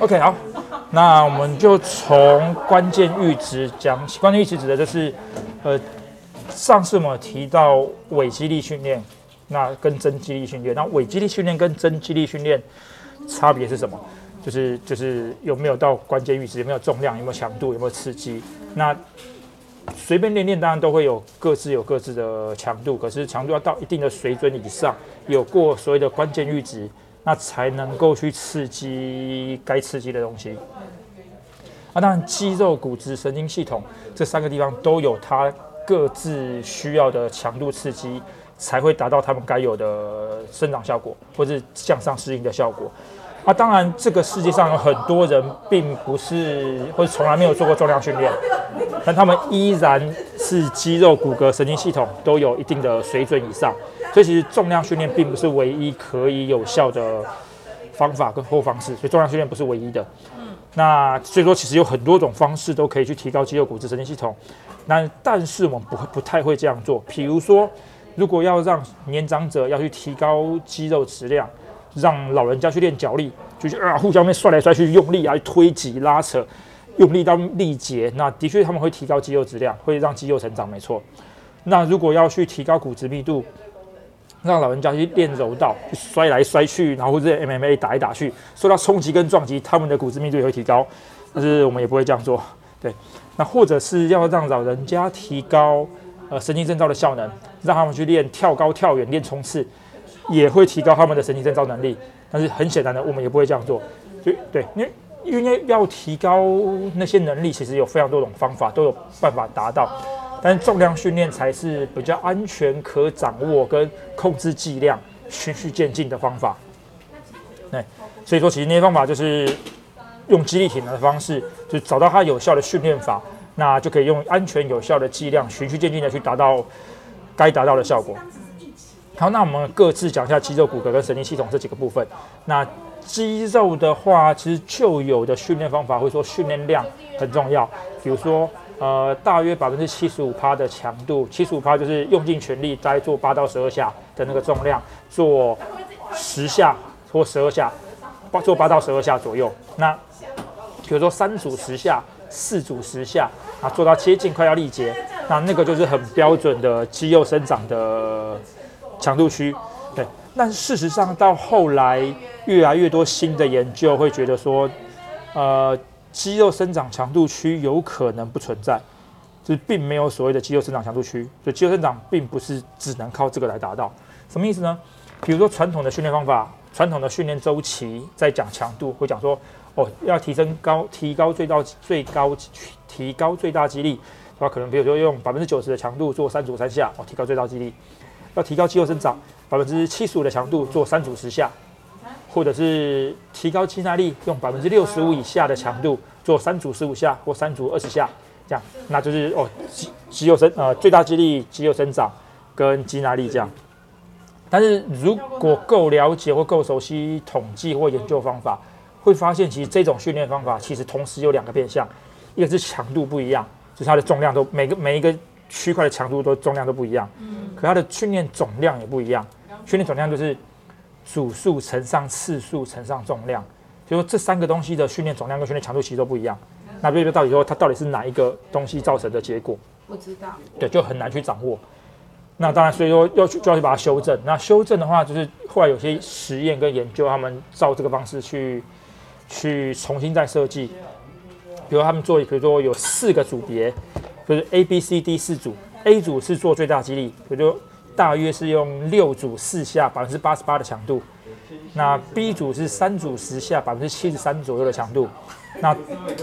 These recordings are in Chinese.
OK，好，那我们就从关键阈值讲起。关键阈值指的就是，呃，上次我们提到伪肌力训练，那跟真肌力训练，那伪肌力训练跟真肌力训练差别是什么？就是就是有没有到关键阈值，有没有重量，有没有强度，有没有刺激？那随便练练，当然都会有各自有各自的强度，可是强度要到一定的水准以上，有过所谓的关键阈值，那才能够去刺激该刺激的东西。啊，当然肌肉、骨质、神经系统这三个地方都有它各自需要的强度刺激，才会达到它们该有的生长效果，或是向上适应的效果。啊，当然，这个世界上有很多人并不是或者从来没有做过重量训练，但他们依然是肌肉、骨骼、神经系统都有一定的水准以上。所以，其实重量训练并不是唯一可以有效的方法跟或方式，所以重量训练不是唯一的。嗯那所以说，其实有很多种方式都可以去提高肌肉、骨质、神经系统。那但是我们不会不太会这样做。比如说，如果要让年长者要去提高肌肉质量，让老人家去练脚力，就是啊互相面摔来摔去，用力啊推挤拉扯，用力到力竭，那的确他们会提高肌肉质量，会让肌肉成长，没错。那如果要去提高骨质密度，让老人家去练柔道，摔来摔去，然后或者 MMA 打一打去，受到冲击跟撞击，他们的骨质密度也会提高。但是我们也不会这样做，对。那或者是要让老人家提高呃神经征兆的效能，让他们去练跳高、跳远、练冲刺，也会提高他们的神经征兆能力。但是很显然的，我们也不会这样做。所以对，因为因为要提高那些能力，其实有非常多种方法，都有办法达到。但是重量训练才是比较安全、可掌握跟控制剂量、循序渐进的方法。对，所以说其实那些方法就是用肌力体能的方式，就找到它有效的训练法，那就可以用安全有效的剂量，循序渐进的去达到该达到的效果。好，那我们各自讲一下肌肉、骨骼跟神经系统这几个部分。那肌肉的话，其实旧有的训练方法会说训练量很重要，比如说。呃，大约百分之七十五趴的强度，七十五趴就是用尽全力，再做八到十二下的那个重量，做十下或十二下，八做八到十二下左右。那比如说三组十下，四组十下，啊，做到接近快要力竭，那那个就是很标准的肌肉生长的强度区。但事实上到后来越来越多新的研究会觉得说，呃。肌肉生长强度区有可能不存在，就是并没有所谓的肌肉生长强度区，所以肌肉生长并不是只能靠这个来达到。什么意思呢？比如说传统的训练方法，传统的训练周期在讲强度，会讲说哦要提升高提高最大最高提高最大肌力，那可能比如说用百分之九十的强度做三组三下哦提高最大肌力，要提高肌肉生长百分之七十五的强度做三组十下。或者是提高肌耐力，用百分之六十五以下的强度做三组十五下或三组二十下，这样，那就是哦肌肌肉生呃最大肌力、肌肉生长跟肌耐力这样。但是如果够了解或够熟悉统计或研究方法，会发现其实这种训练方法其实同时有两个变相，一个是强度不一样，就是它的重量都每个每一个区块的强度都重量都不一样，可它的训练总量也不一样，训练总量就是。组数乘上次数乘上重量，就说这三个东西的训练总量跟训练强度其实都不一样。那比如说到底说它到底是哪一个东西造成的结果？不知道。对，就很难去掌握。那当然，所以说要去就要去把它修正。那修正的话，就是后来有些实验跟研究，他们照这个方式去去重新再设计。比如他们做，比如说有四个组别，就是 A、B、C、D 四组。A 组是做最大肌力，比如。大约是用六组四下百分之八十八的强度，那 B 组是三组十下百分之七十三左右的强度，那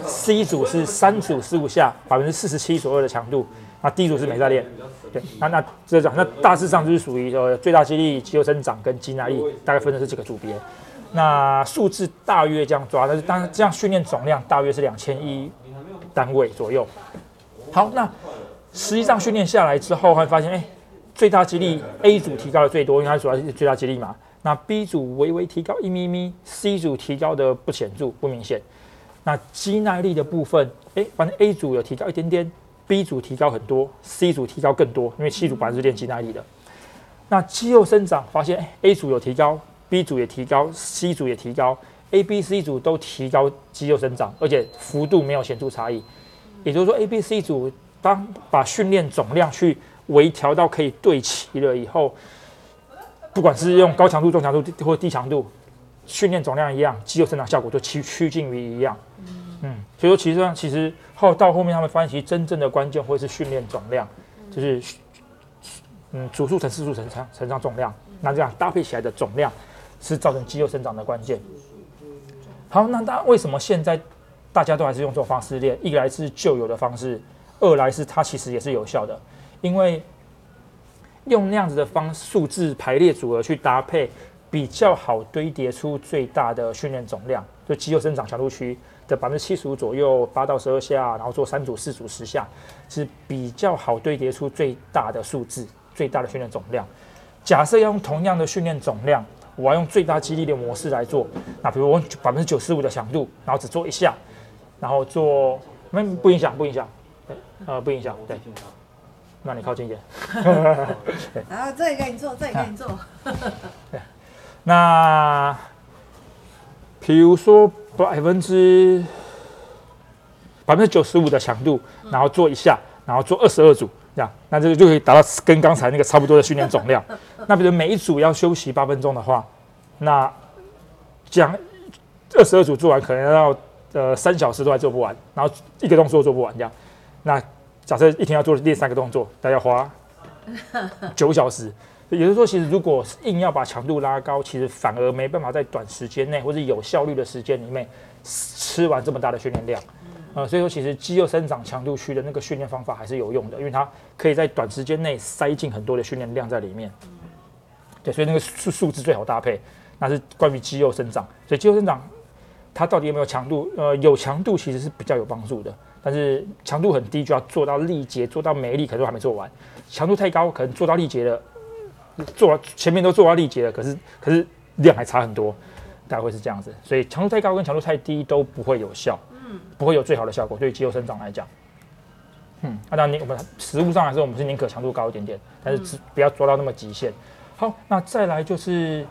C 组是三组十五下百分之四十七左右的强度，那 D 组是没在练，对，那那这种，那大致上就是属于说最大肌力、肌肉生长跟肌耐力，大概分的是这个组别，那数字大约这样抓，但是当然这样训练总量大约是两千一单位左右。好，那实际上训练下来之后会发现，哎。最大肌力 A 组提高的最多，因为它主要是最大肌力嘛。那 B 组微微提高一咪咪，C 组提高的不显著、不明显。那肌耐力的部分，哎，反正 A 组有提高一点点，B 组提高很多，C 组提高更多，因为 C 组本来是练肌耐力的。那肌肉生长发现，A 组有提高，B 组也提高，C 组也提高 A、B、C 组都提高肌肉生长，而且幅度没有显著差异。也就是说，A、B、C 组当把训练总量去微调到可以对齐了以后，不管是用高强度、中强度或低强度，训练总量一样，肌肉生长效果就趋趋近于一样。嗯，所以说其实上其实后到后面他们发现，其实真正的关键会是训练总量，就是嗯组数乘次数乘上乘上总量，那这样搭配起来的总量是造成肌肉生长的关键。好，那大为什么现在大家都还是用这种方式练？一来是旧有的方式，二来是它其实也是有效的，因为用那样子的方数字排列组合去搭配，比较好堆叠出最大的训练总量，就肌肉生长强度区的百分之七十五左右，八到十二下，然后做三组、四组、十下，是比较好堆叠出最大的数字、最大的训练总量。假设要用同样的训练总量。我要用最大肌力的模式来做，那比如我百分之九十五的强度，然后只做一下，然后做没不影响，不影响，呃不影响，对，那你靠近一点，然 后这里给你做，这里给你做，对，那比如说百分之百分之九十五的强度，然后做一下，然后做二十二组。这样，那这个就可以达到跟刚才那个差不多的训练总量。那比如每一组要休息八分钟的话，那这样二十二组做完，可能要呃三小时都还做不完，然后一个动作做不完这样。那假设一天要做练三个动作，大概花九小时。也就是说，其实如果硬要把强度拉高，其实反而没办法在短时间内或者有效率的时间里面吃完这么大的训练量。呃，所以说其实肌肉生长强度区的那个训练方法还是有用的，因为它可以在短时间内塞进很多的训练量在里面。对，所以那个数数字最好搭配，那是关于肌肉生长。所以肌肉生长它到底有没有强度？呃，有强度其实是比较有帮助的，但是强度很低就要做到力竭，做到没力可能都还没做完。强度太高，可能做到力竭了，做完前面都做到力竭了，可是可是量还差很多，大概会是这样子。所以强度太高跟强度太低都不会有效。嗯不会有最好的效果，对于肌肉生长来讲，嗯，那当然，我们食物上来说，我们是宁可强度高一点点，但是只不要做到那么极限。好，那再来就是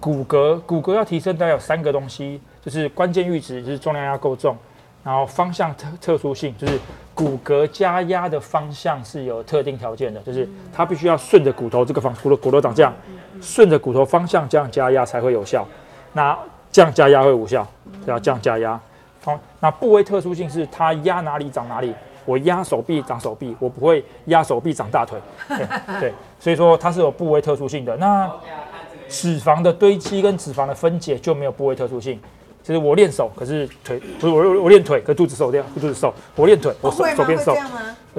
骨骼，骨骼要提升，大概有三个东西，就是关键阈值，就是重量要够重，然后方向特特殊性，就是骨骼加压的方向是有特定条件的，就是它必须要顺着骨头这个方，骨头骨头长这样，顺着骨头方向这样加压才会有效，那这样加压会无效，要这样加压。好，那部位特殊性是它压哪里长哪里。我压手臂长手臂，我不会压手臂长大腿。对，所以说它是有部位特殊性的。那脂肪的堆积跟脂肪的分解就没有部位特殊性。就是我练手，可是腿不是我我练腿，可肚子瘦掉，肚子瘦。我练腿，我手手变瘦。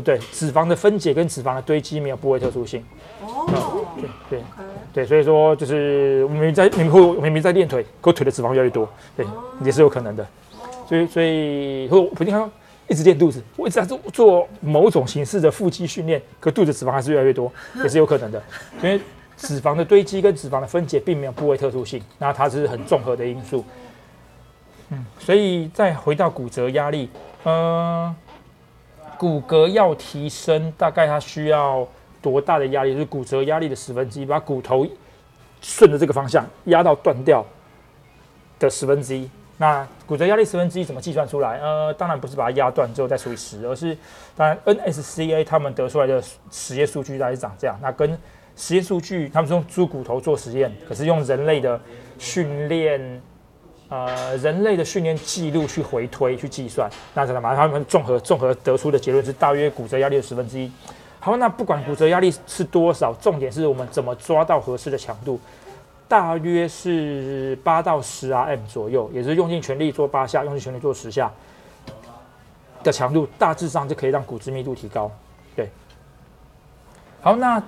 对，脂肪的分解跟脂肪的堆积没有部位特殊性。哦，对对对，所以说就是明明在明明明明在练腿，可腿的脂肪越来越多，对，也是有可能的。所以，所以，我不一定要一直练肚子，我一直在做做某种形式的腹肌训练，可肚子脂肪还是越来越多，也是有可能的。因为脂肪的堆积跟脂肪的分解并没有部位特殊性，那它是很综合的因素。嗯，所以再回到骨折压力，呃，骨骼要提升，大概它需要多大的压力？就是骨折压力的十分之一，把骨头顺着这个方向压到断掉的十分之一。那骨折压力十分之一怎么计算出来？呃，当然不是把它压断之后再除以十，而是当然 NSCA 他们得出来的实验数据大概是长这样。那跟实验数据，他们是用猪骨头做实验，可是用人类的训练，呃，人类的训练记录去回推去计算，那怎么把他们综合综合得出的结论是大约骨折压力的十分之一。好，那不管骨折压力是多少，重点是我们怎么抓到合适的强度。大约是八到十 RM 左右，也是用尽全力做八下，用尽全力做十下的强度，大致上就可以让骨质密度提高。对，好，那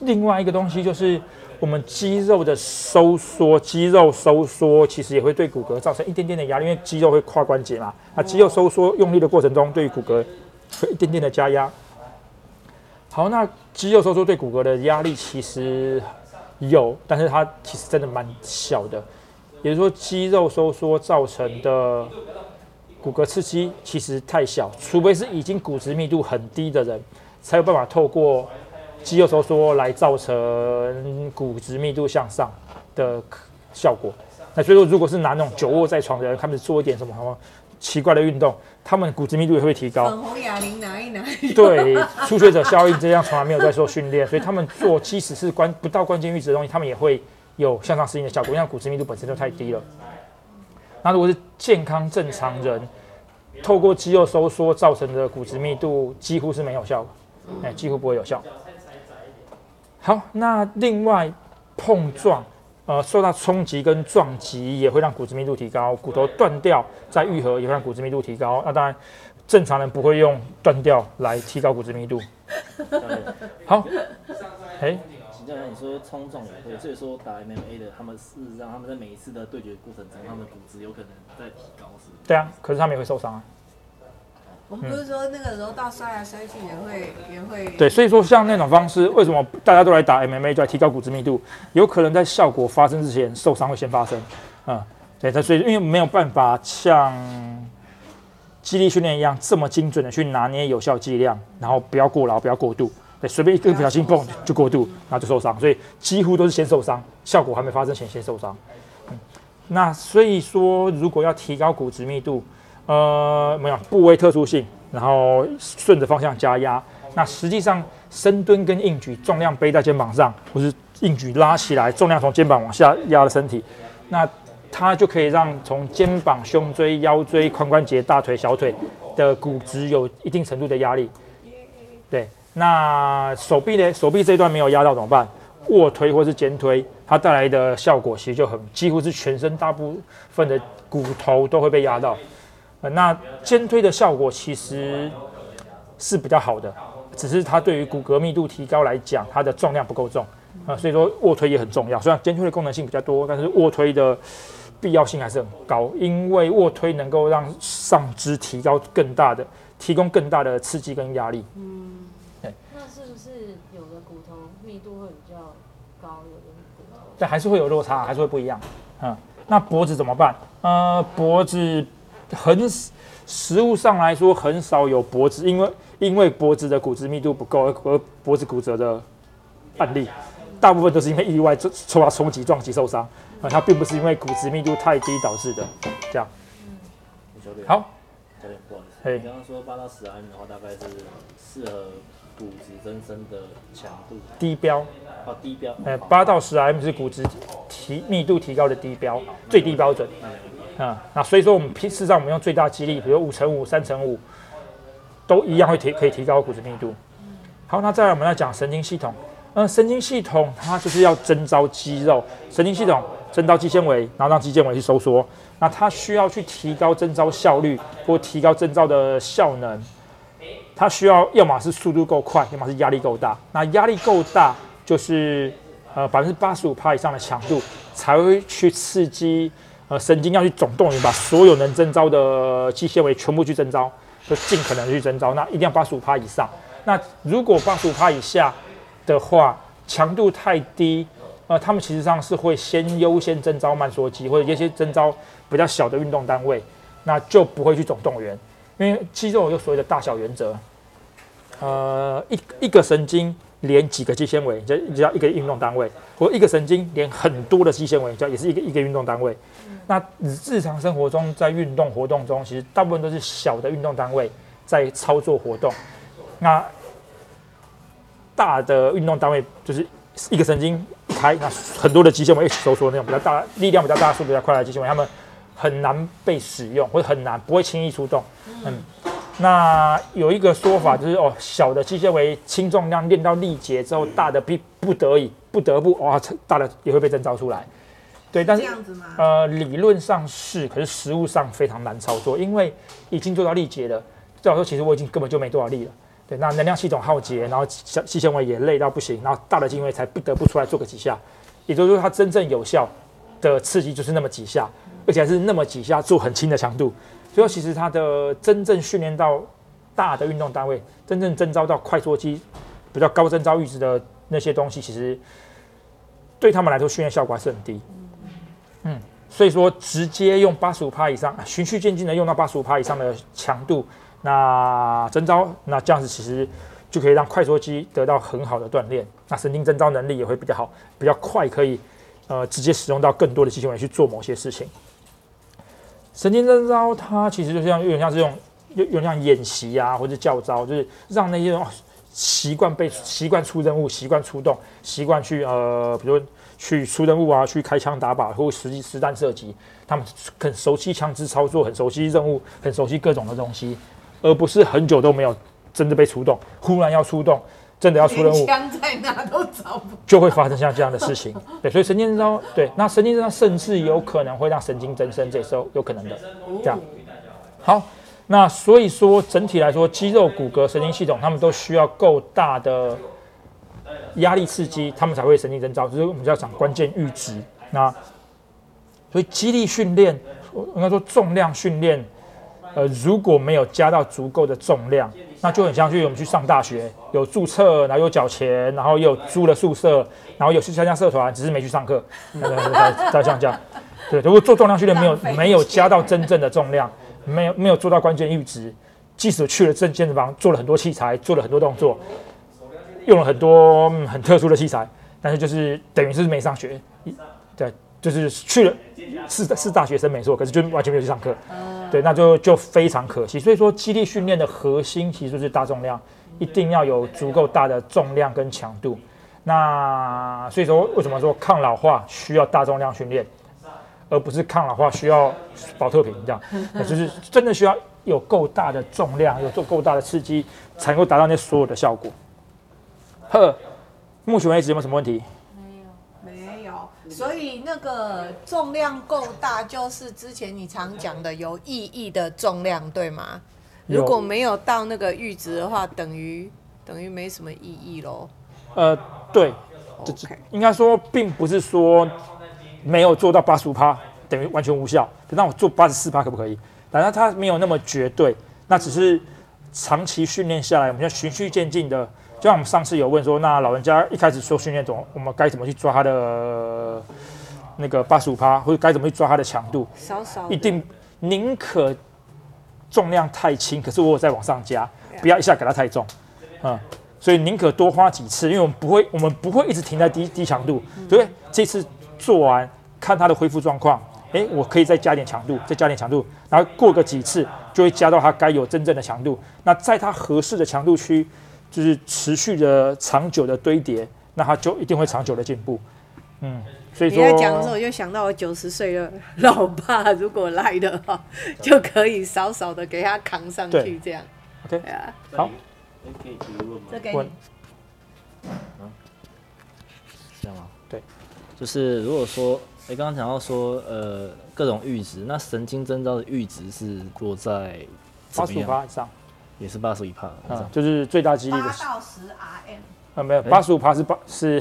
另外一个东西就是我们肌肉的收缩，肌肉收缩其实也会对骨骼造成一点点的压力，因为肌肉会跨关节嘛。那肌肉收缩用力的过程中，对于骨骼会一点点的加压。好，那肌肉收缩对骨骼的压力其实。有，但是它其实真的蛮小的，也就是说肌肉收缩造成的骨骼刺激其实太小，除非是已经骨质密度很低的人，才有办法透过肌肉收缩来造成骨质密度向上的效果。那所以说，如果是拿那种久卧在床的人，他们做一点什么什么奇怪的运动，他们骨质密度也会提高。粉红哑铃拿一拿。对，初学者效应这样从来没有在做训练，所以他们做即使是关不到关键阈值的东西，他们也会有向上适应的效果，因为骨质密度本身就太低了。那如果是健康正常人，透过肌肉收缩造成的骨质密度几乎是没有效，哎，几乎不会有效。好，那另外碰撞，呃，受到冲击跟撞击也会让骨质密度提高，骨头断掉再愈合也会让骨质密度提高。那当然，正常人不会用断掉来提高骨质密度。好，哎。就像你说冲撞也会，所以说打 MMA 的他们事实上他们在每一次的对决过程中，他们的骨质有可能在提高，是对啊，可是他们也会受伤啊。我们不是说那个时候到摔来摔去也会也会。对，所以说像那种方式，为什么大家都来打 MMA，就来提高骨质密度？有可能在效果发生之前，受伤会先发生。嗯，对，所以因为没有办法像肌力训练一样这么精准的去拿捏有效剂量，然后不要过劳，不要过度。对，随便一个不小心碰就过度，然后就受伤，所以几乎都是先受伤，效果还没发生前先受伤。嗯，那所以说，如果要提高骨质密度，呃，没有部位特殊性，然后顺着方向加压，那实际上深蹲跟硬举，重量背在肩膀上，或是硬举拉起来，重量从肩膀往下压的身体，那它就可以让从肩膀、胸椎、腰椎、髋关节、大腿、小腿的骨质有一定程度的压力。对。那手臂呢？手臂这一段没有压到怎么办？卧推或是肩推，它带来的效果其实就很，几乎是全身大部分的骨头都会被压到。呃，那肩推的效果其实是比较好的，只是它对于骨骼密度提高来讲，它的重量不够重啊，所以说卧推也很重要。虽然肩推的功能性比较多，但是卧推的必要性还是很高，因为卧推能够让上肢提高更大的，提供更大的刺激跟压力。嗯那是不是有的骨头。密度会比较高，有的骨头，对，还是会有落差，还是会不一样。嗯，那脖子怎么办？呃，脖子很实物上来说很少有脖子，因为因为脖子的骨质密度不够而脖子骨折的案例，大部分都是因为意外受到冲击撞击受伤，啊，它并不是因为骨质密度太低导致的。这样，嗯，好，教练不好意思，你刚刚说八到十 m 的话，大概是适合。骨质增生的强度低标哦，低标，呃，八到十 m 是骨质提密度提高的低标，最低标准。嗯，那所以说我们事实上我们用最大肌力，比如五乘五、三乘五，都一样会提可以提高骨质密度。好，那再来我们要讲神经系统。嗯，神经系统它就是要征召肌肉，神经系统征召肌纤维，然后让肌纤维去收缩。那它需要去提高征召效率或提高征召的效能。它需要要么是速度够快，要么是压力够大。那压力够大，就是呃百分之八十五帕以上的强度才会去刺激呃神经要去总动员，把所有能征召的肌纤维全部去征召，就尽可能去征召。那一定要八十五帕以上。那如果八十五帕以下的话，强度太低，呃，他们其实上是会先优先征召慢缩肌或者一些征召比较小的运动单位，那就不会去总动员，因为肌肉有所谓的大小原则。呃，一一个神经连几个肌纤维，就叫一个运动单位；或一个神经连很多的肌纤维，叫也是一个一个运动单位。那日常生活中，在运动活动中，其实大部分都是小的运动单位在操作活动。那大的运动单位就是一个神经开，那很多的肌纤维一起收缩那种比较大、力量比较大、速度比较快的肌纤维，他们很难被使用，或者很难不会轻易出动。嗯。那有一个说法就是哦，小的肌纤维轻重量练到力竭之后，大的必不得已不得不哇，大的也会被征召出来。对，但是呃，理论上是，可是实物上非常难操作，因为已经做到力竭了，这样说其实我已经根本就没多少力了。对，那能量系统耗竭，然后小细纤维也累到不行，然后大的肌纤维才不得不出来做个几下。也就是说，它真正有效的刺激就是那么几下，而且还是那么几下做很轻的强度。所以其实它的真正训练到大的运动单位，真正征召到快缩肌比较高征召阈值的那些东西，其实对他们来说训练效果还是很低。所以说直接用八十五趴以上，循序渐进的用到八十五趴以上的强度，那征招那这样子其实就可以让快缩肌得到很好的锻炼，那神经征招能力也会比较好，比较快可以呃直接使用到更多的肌纤维去做某些事情。神经征招它其实就像有点像这种有有点像演习啊，或者教招，就是让那些人哦习惯被习惯出任务、习惯出动、习惯去呃，比如去出任务啊，去开枪打靶或实际实弹射击，他们很熟悉枪支操作，很熟悉任务，很熟悉各种的东西，而不是很久都没有真的被出动，忽然要出动，真的要出任务，枪在哪都找不就会发生像这样的事情。对，所以神经征召，对，那神经征召甚至有可能会让神经增生，这时候有可能的。这样，好，那所以说整体来说，肌肉、骨骼、神经系统，他们都需要够大的压力刺激，他们才会神经征召，就是我们要讲关键阈值。那所以肌力训练，应该说重量训练，呃，如果没有加到足够的重量，那就很像去我们去上大学，有注册，然后有缴钱，然后又有租了宿舍，然后有去参加社团，只是没去上课，那个再再像这样。对，如果做重量训练没有没有加到真正的重量，没有没有做到关键阈值，即使去了正健身房，做了很多器材，做了很多动作，用了很多、嗯很特殊的器材，但是就是等于是没上学，对，就是去了是是大学生没错，可是就完全没有去上课，对，那就就非常可惜。所以说，肌力训练的核心其实就是大重量，一定要有足够大的重量跟强度。那所以说，为什么说抗老化需要大重量训练，而不是抗老化需要保特瓶这样？那就是真的需要有够大的重量，有做够大的刺激，才能够达到那所有的效果。呵，目前为止有没有什么问题？没有。没有，所以那个重量够大，就是之前你常讲的有意义的重量，对吗？如果没有到那个阈值的话，等于等于没什么意义喽。呃，对，OK，应该说并不是说没有做到八十五趴等于完全无效，那我做八十四趴可不可以？当然它没有那么绝对，那只是长期训练下来，我们要循序渐进的。就像我们上次有问说，那老人家一开始做训练怎么，我们该怎么去抓他的呃那个八十五趴，或者该怎么去抓他的强度？少少一定宁可重量太轻，可是我有再往上加，不要一下给他太重，嗯，所以宁可多花几次，因为我们不会，我们不会一直停在低低强度，对不对？这次做完看他的恢复状况，诶，我可以再加点强度，再加点强度，然后过个几次就会加到他该有真正的强度。那在他合适的强度区，就是持续的长久的堆叠，那它就一定会长久的进步。嗯，所以你在讲的时候，我就想到我九十岁的老爸，如果来的话，就可以少少的给他扛上去，这样。OK 对啊，好哎，可以提问吗？问这给你。这样吗？对，就是如果说，哎，刚刚讲到说，呃，各种阈值，那神经征召的阈值是落在怎八十五以上，也是八十一帕，就是最大肌力的。八到十 RM，啊，没有，八十五帕是八是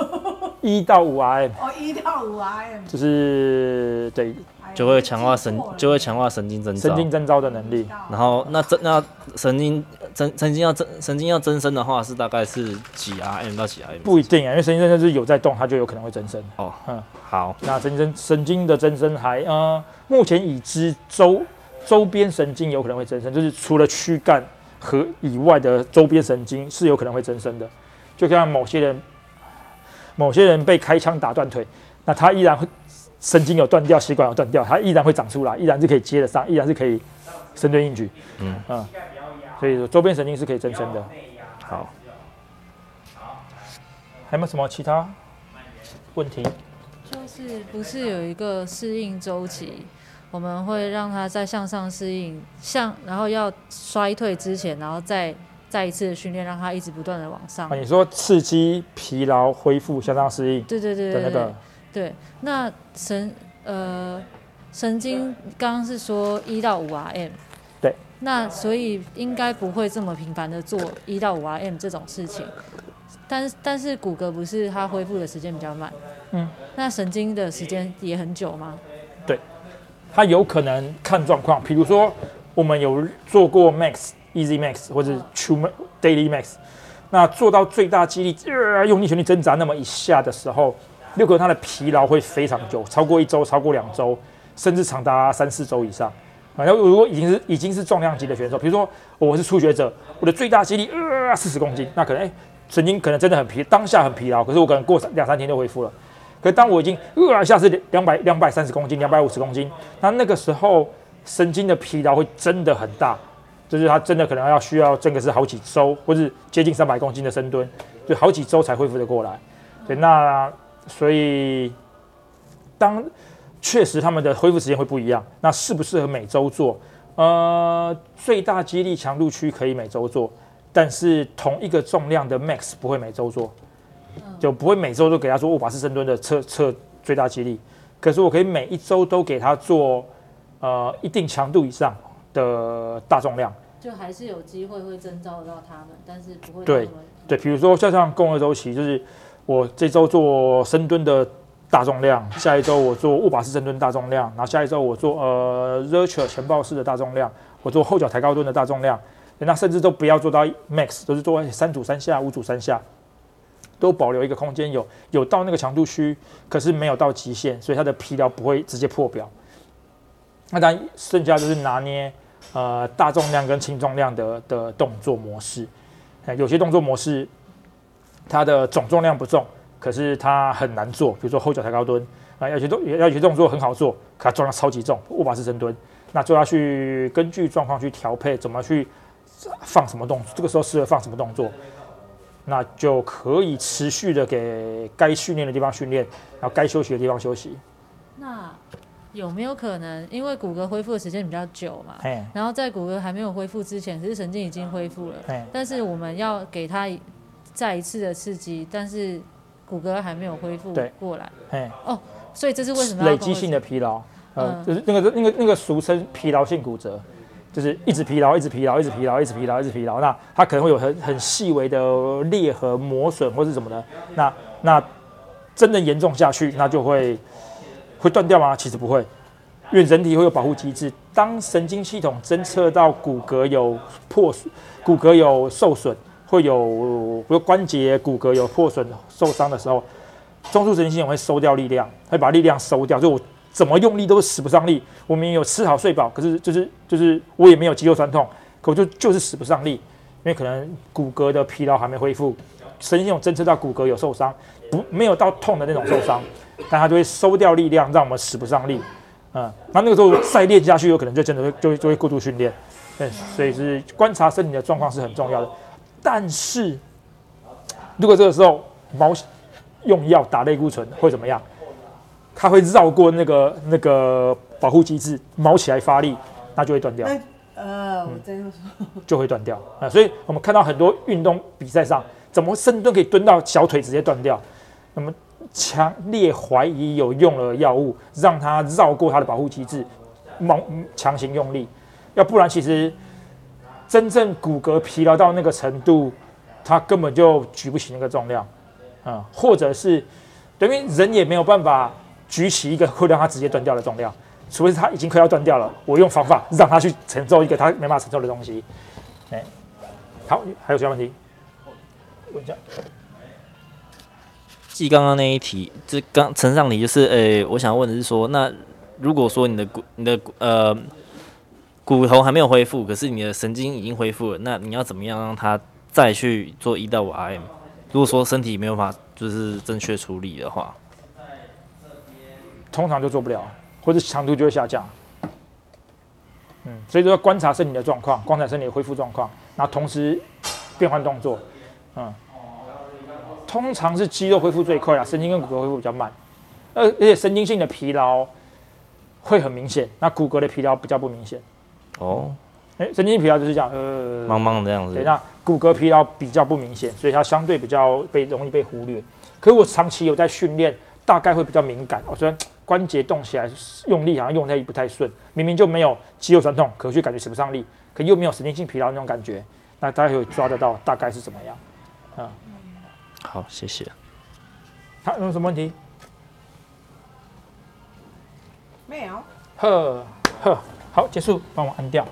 一到五 RM，哦，一到五 RM，就是对。就会强化神，就会强化神经征召神。经征召的能力。然后那增那神经增神经要增神经要增生的话，是大概是几 RM 到几 RM？不一定啊，因为神经增生是有在动，它就有可能会增生。哦，嗯，好，那神经神经的增生还呃，目前已知周周边神经有可能会增生，就是除了躯干和以外的周边神经是有可能会增生的。就像某些人，某些人被开枪打断腿，那他依然会神经有断掉，血管有断掉，他依然会长出来，依然是可以接得上，依然是可以深蹲硬举。嗯嗯，所以说周边神经是可以增生的。好，还有没有什么其他问题？就是不是有一个适应周期，我们会让它在向上适应，向然后要衰退之前，然后再再一次的训练，让它一直不断的往上啊，。你说刺激、疲劳、恢复、向上适应对对对对对的那个，对。那神呃神经刚刚是说一到五 RM，对。那所以应该不会这么频繁的做一到五 RM 这种事情，但是但是骨骼不是它恢复的时间比较慢，嗯，那神经的时间也很久吗？它有可能看状况，比如说我们有做过 Max、Easy Max 或者 True Daily Max，那做到最大肌力，呃、用力全力挣扎那么一下的时候，六个它的疲劳会非常久，超过一周，超过两周，甚至长达三四周以上。啊，然后如果已经是已经是重量级的选手，比如说我是初学者，我的最大肌力呃四十公斤，那可能哎、神经可能真的很疲，当下很疲劳，可是我可能过两三天就恢复了。可当我已经呃一下是两百两百三十公斤、两百五十公斤，那那个时候神经的疲劳会真的很大，就是他真的可能要需要真的是好几周，或是接近三百公斤的深蹲，就好几周才恢复得过来。对，那所以当确实他们的恢复时间会不一样，那适不适合每周做？呃，最大肌力强度区可以每周做，但是同一个重量的 max 不会每周做，就不会每周都给他做握把式深蹲的测测最大肌力。可是我可以每一周都给他做呃一定强度以上的大重量。就还是有机会会征召到他们，但是不会对对，比如说像像共二周期，就是我这周做深蹲的大重量，下一周我做握把式深蹲大重量，然后下一周我做呃 u r 前抱式的大重量，我做后脚抬高蹲的大重量，那甚至都不要做到 max，都是做三组三下、五组三下，都保留一个空间，有有到那个强度区，可是没有到极限，所以它的疲劳不会直接破表。那当然剩下就是拿捏呃大重量跟轻重量的的动作模式。有些动作模式，它的总重量不重，可是它很难做，比如说后脚抬高蹲啊，有些动有些动作很好做，可它重量超级重，握把式深蹲，那就要去根据状况去调配，怎么去放什么动作，这个时候适合放什么动作，那就可以持续的给该训练的地方训练，然后该休息的地方休息。那有没有可能，因为骨骼恢复的时间比较久嘛，哎然后在骨骼还没有恢复之前，其实神经已经恢复了，哎，但是我们要给它再一次的刺激，但是骨骼还没有恢复过来，哦，所以这是为什么要累积性的疲劳，呃，嗯。就是那个那个那个俗称疲劳性骨折，就是一直疲劳，一直疲劳，一直疲劳，一直疲劳，一直疲劳。那它可能会有很很细微的裂痕、磨损或是什么的。那那真的严重下去，那就会会断掉吗？其实不会，因为人体会有保护机制。当神经系统侦测到骨骼有破损、骨骼有受损，会有比如关节、骨骼有破损、受伤的时候，中枢神经系统会收掉力量，会把力量收掉。就我怎么用力都使不上力。我明明有吃好睡饱，可是就是就是我也没有肌肉酸痛，可我就就是使不上力，因为可能骨骼的疲劳还没恢复，神经系统侦测到骨骼有受伤，不没有到痛的那种受伤，但它就会收掉力量，让我们使不上力。嗯，那那个时候再练下去，有可能就真的会就会就会过度训练。对，所以是观察身体的状况是很重要的。但是如果这个时候毛用药打类固醇会怎么样？它会绕过那个那个保护机制，毛起来发力，那就会断掉，那呃，我这样说，就会断掉。啊、所以我们看到很多运动比赛上，怎么深蹲可以蹲到小腿直接断掉？那么强烈怀疑有用了药物，让它绕过它的保护机制，猛强行用力，要不然其实真正骨骼疲劳到那个程度，它根本就举不起那个重量，啊、或者是等于人也没有办法举起一个会让他直接断掉的重量，除非是他已经快要断掉了，我用方法让他去承受一个他没办法承受的东西。哎，好，还有其他问题？问一下。继刚刚那一题，这刚陈上题就是，诶、我想问的是说，那如果说你的骨、你的骨呃骨头还没有恢复，可是你的神经已经恢复了，那你要怎么样让它再去做一到五 RM？如果说身体没有办法就是正确处理的话，通常就做不了，或者强度就会下降。嗯，所以说要观察身体的状况，观察身体的恢复状况，然后同时变换动作。嗯，通常是肌肉恢复最快啊，神经跟骨骼恢复比较慢，而而且神经性的疲劳会很明显，那骨骼的疲劳比较不明显。哦，哎、神经疲劳就是这样，呃，茫茫的这样子对，，那骨骼疲劳比较不明显，所以它相对比较被容易被忽略。可是我长期有在训练，大概会比较敏感。我、虽然关节动起来用力好像用太不太顺，明明就没有肌肉酸痛，可却感觉使不上力，可又没有神经性疲劳那种感觉，那大家会抓得到大概是怎么样？好，谢谢。他有什么问题？没有。呵呵，好，结束，帮我按掉。